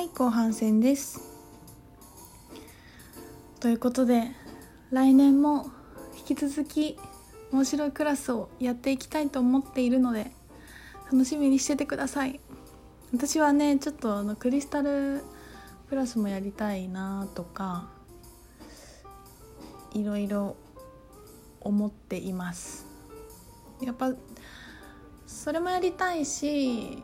はい後半戦です。ということで来年も引き続き面白いクラスをやっていきたいと思っているので楽しみにしててください。私はねちょっとあのクリスタルクラスもやりたいなとかいろいろ思っています。やっぱそれもやりたいし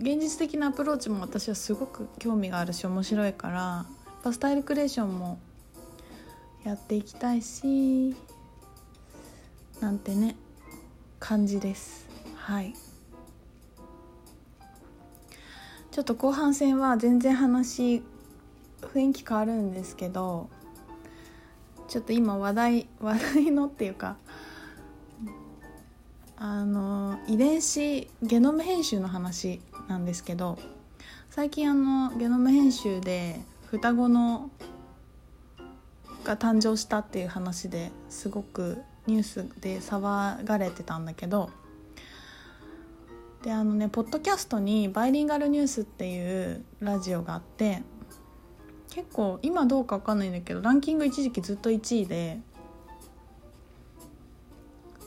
現実的なアプローチも私はすごく興味があるし面白いからやっぱスタイルクリエーションもやっていきたいしなんてね感じです。はい。ちょっと後半戦は全然話雰囲気変わるんですけどちょっと今話題 話題のっていうかあの遺伝子ゲノム編集の話なんですけど最近あのゲノム編集で双子のが誕生したっていう話ですごくニュースで騒がれてたんだけどであのねポッドキャストに「バイリンガルニュース」っていうラジオがあって結構今どうか分かんないんだけどランキング一時期ずっと1位で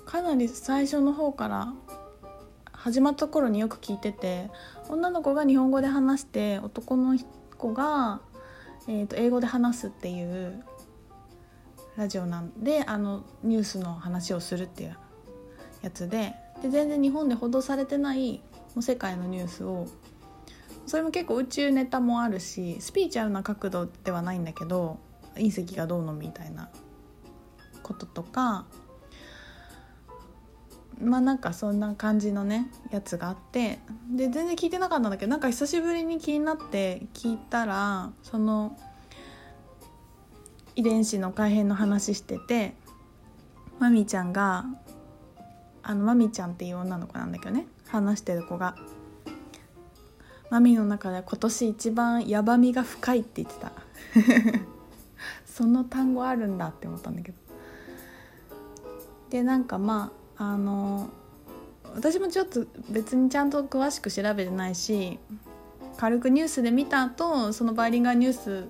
かなり最初の方から始まった頃によく聞いてて女の子が日本語で話して男の子が、えー、と英語で話すっていうラジオなんであのニュースの話をするっていうやつでで全然日本で報道されてない世界のニュースをそれも結構宇宙ネタもあるしスピーチュアルな角度ではないんだけど隕石がどうのみたいなこととかまあなんかそんな感じのねやつがあってで全然聞いてなかったんだけどなんか久しぶりに気になって聞いたらその遺伝子の改変の話しててマミちゃんがあのマミちゃんっていう女の子なんだけどね話してる子がマミの中で今年一番ヤバみが深いって言ってた。その単語あるんだって思ったんだけど。でなんかまああの私もちょっと別にちゃんと詳しく調べてないし軽くニュースで見た後そのバイリンガーニュース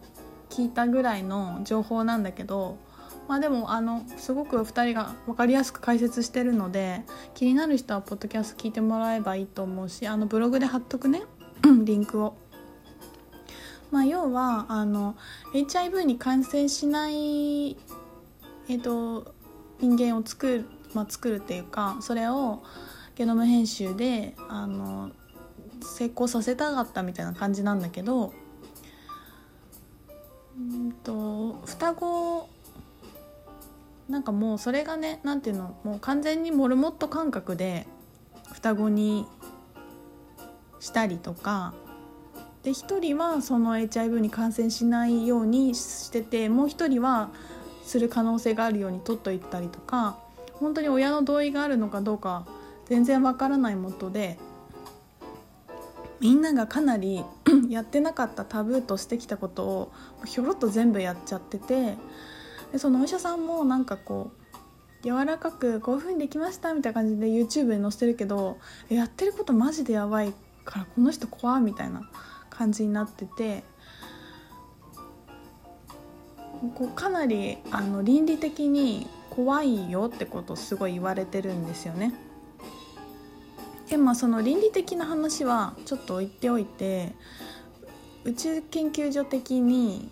聞いたぐらいの情報なんだけどまあでもあのすごく2人が分かりやすく解説してるので気になる人はポッドキャスト聞いてもらえばいいと思うしあのブログで貼っとくね リンクを。まあ、要はあの HIV に感染しない、えーと人間を作るまあ、作るっていうかそれをゲノム編集であの成功させたかったみたいな感じなんだけどうんと双子なんかもうそれがね何ていうのもう完全にモルモット感覚で双子にしたりとかで1人はその HIV に感染しないようにしててもう1人はする可能性があるように取っといたりとか本当に親の同意があるのかどうか全然わからないもとでみんながかなり やってなかったタブーとしてきたことをひょろっと全部やっちゃっててでそのお医者さんもなんかこう柔らかくこういう風にできましたみたいな感じで YouTube に載せてるけどやってることマジでやばいからこの人怖みたいな感じになっててこうかなりあの倫理的に怖いよってことをすごい言われてるんですよね。でまあその倫理的な話はちょっと置いておいて宇宙研究所的に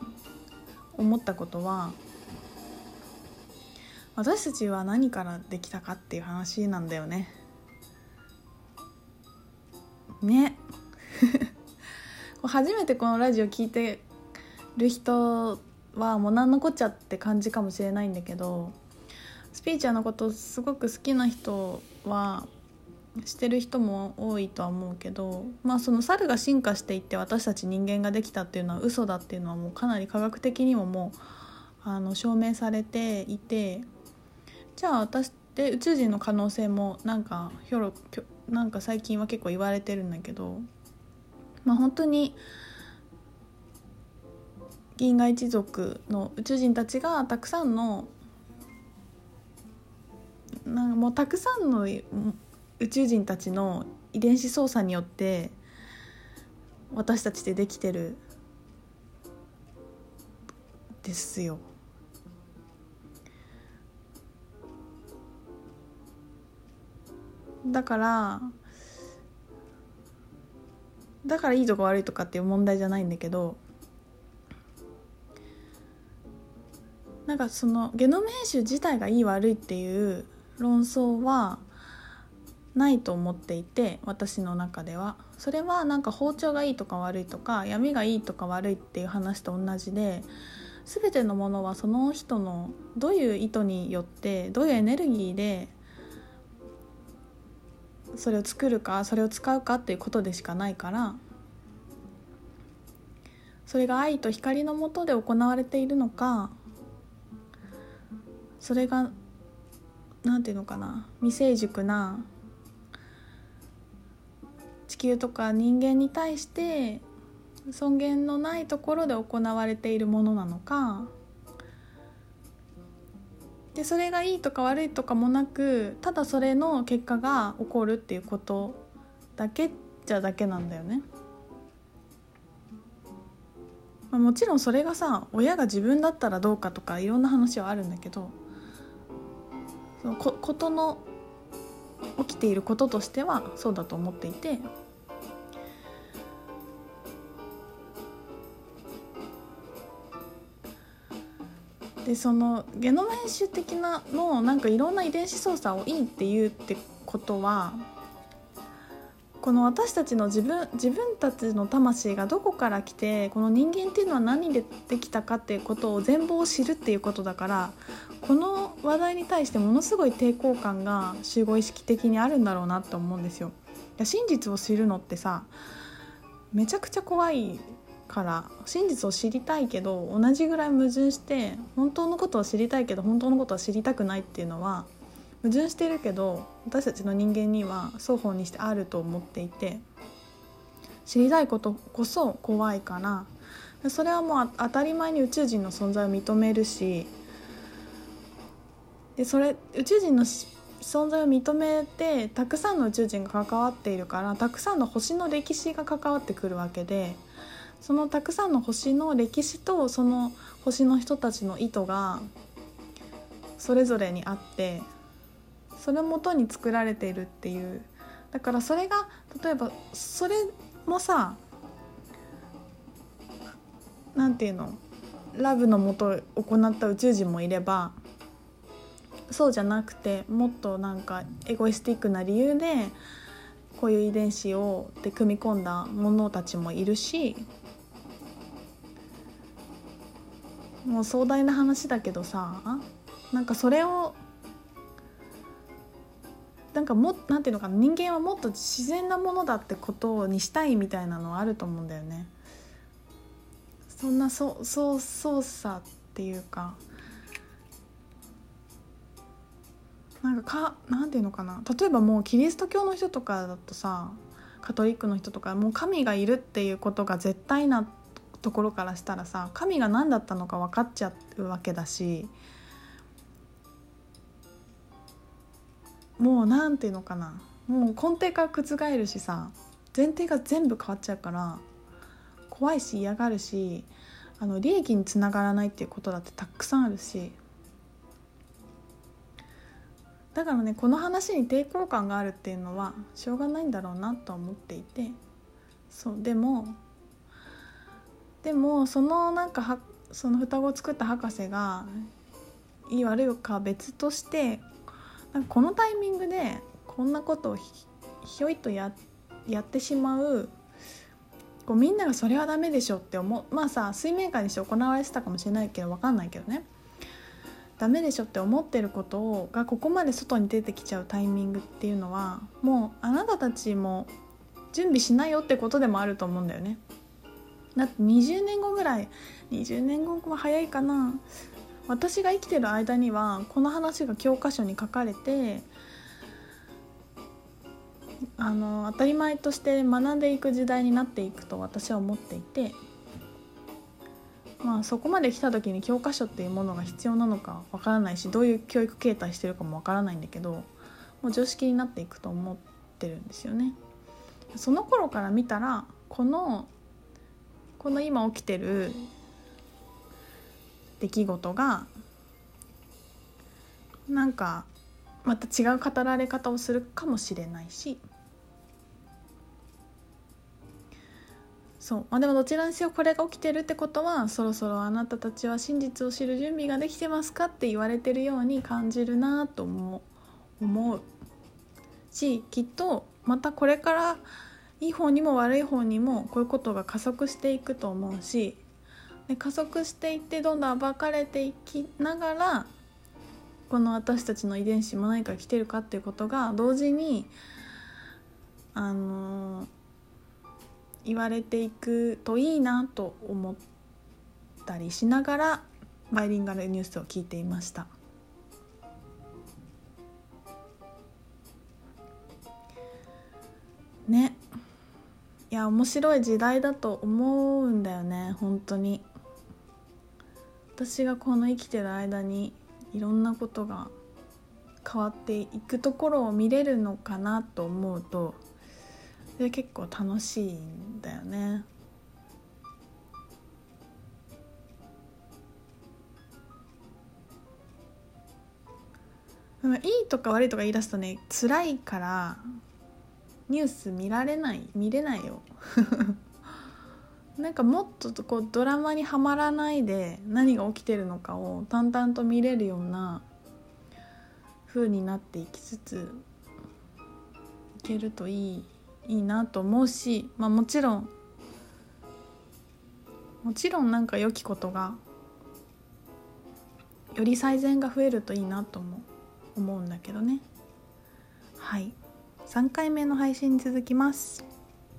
思ったことは私たちは何からできたかっていう話なんだよね。ね 初めてこのラジオ聞いてる人はもう何のこっちゃって感じかもしれないんだけどスピーチャーのことすごく好きな人はしてる人も多いとは思うけどまあその猿が進化していって私たち人間ができたっていうのは嘘だっていうのはもうかなり科学的にももうあの証明されていてじゃあ私って宇宙人の可能性もなんかひょろなんか最近は結構言われてるんだけどまあ本当に銀河一族の宇宙人たちがたくさんのなんかもうたくさんの宇宙人たちの遺伝子操作によって私たちでできてるですよ。だからだからいいとか悪いとかっていう問題じゃないんだけどなんかそのゲノム編集自体がいい悪いっていう論争はないと思っていて私の中では。それはなんか包丁がいいとか悪いとか闇がいいとか悪いっていう話と同じで全てのものはその人のどういう意図によってどういうエネルギーでそれを作るかそれを使うかっていうことでしかないからそれが愛と光のもとで行われているのかそれがなんていうのかな？未成熟な地球とか人間に対して尊厳のないところで行われているものなのかでそれがいいとか悪いとかもなくただそれの結果が起こるっていうことだけじゃだけなんだよね。まあ、もちろんそれがさ親が自分だったらどうかとかいろんな話はあるんだけどそのこことの起きていることとしてはそうだと思っていてでそのゲノム編集的なのなんかいろんな遺伝子操作をいいって言うってことはこの私たちの自分自分たちの魂がどこから来てこの人間っていうのは何でできたかっていうことを全貌を知るっていうことだからこの話題に対してものすごい抵抗感が集合意識的にあるんだろうなと思うんですよ。いや真実を知るのってさめちゃくちゃ怖いから真実を知りたいけど同じぐらい矛盾して本当のことを知りたいけど本当のことは知りたくないっていうのは矛盾してるけど私たちの人間には双方にしてあると思っていて知りたいことこそ怖いからそれはもう当たり前に宇宙人の存在を認めるしでそれ宇宙人の存在を認めてたくさんの宇宙人が関わっているからたくさんの星の歴史が関わってくるわけでそのたくさんの星の歴史とその星の人たちの意図がそれぞれにあってそれをもとに作られているっていう。だからそれが例えばそれもさなんていうのラブのもと行った宇宙人もいればそうじゃなくてもっとなんかエゴイスティックな理由でこういう遺伝子をで組み込んだ者たちもいるしもう壮大な話だけどさなんかそれをなんかもなんていうのかな人間はもっと自然なものだってことにしたいみたいなのはあると思うんだよね。そんなそそう操作っていうかなんかかなんていうのかな例えばもうキリスト教の人とかだとさカトリックの人とかもう神がいるっていうことが絶対なところからしたらさ神が何だったのか分かっちゃうわけだしもう何て言うのかな。もう根底から覆るしさ前提が全部変わっちゃうから怖いし嫌がるしあの利益につながらないっていうことだってたくさんあるし。だからねこの話に抵抗感があるっていうのはしょうがないんだろうなと思っていて。そうでもでもそのなんかはその双子を作った博士がいい悪いか別としてなんかこのタイミングでこんなことをひょいとややってしまうこうみんながそれはダメでしょって思う。まあさ水面下にして行われてたかもしれないけど分かんないけどね。ダメでしょって思ってることがここまで外に出てきちゃうタイミングっていうのはもうあなたたちも準備しないよってことでもあると思うんだよね。だって20年後ぐらい20年後は早いかな。私が生きてる間にはこの話が教科書に書かれてあの当たり前として学んでいく時代になっていくと私は思っていてまあそこまで来た時に教科書っていうものが必要なのかわからないしどういう教育形態してるかもわからないんだけどもう常識になっていくと思ってるんですよね。その頃から見たらこのこの今起きてる出来事がなんかまた違う語られ方をするかもしれないし。そう。まあでもどちらにせよこれが起きてるってことはそろそろあなたたちは真実を知る準備ができてますかって言われてるように感じるなと思う思う。しきっとまたこれからいい方にも悪い方にもこういうことが加速していくと思うし。で加速していってどんどん暴かれていきながらこの私たちの遺伝子も何か来てるかっていうことが同時にあの言われていくといいなと思ったりしながらバイリンガルニュースを聞いていました。ねいや面白い時代だと思うんだよね本当に私がこの生きてる間にいろんなことが変わっていくところを見れるのかなと思うとで結構楽しいんだよね。いいとか悪いとか言い出すとね辛いからニュース見られない見れないよ なんかもっとこうドラマにはまらないで何が起きてるのかを淡々と見れるような風になっていきつついけるといいいいなと思うし、まあ、もちろんもちろんなんか良きことがより最善が増えるといいなとも思うんだけどね。はい。3回目の配信に続きます。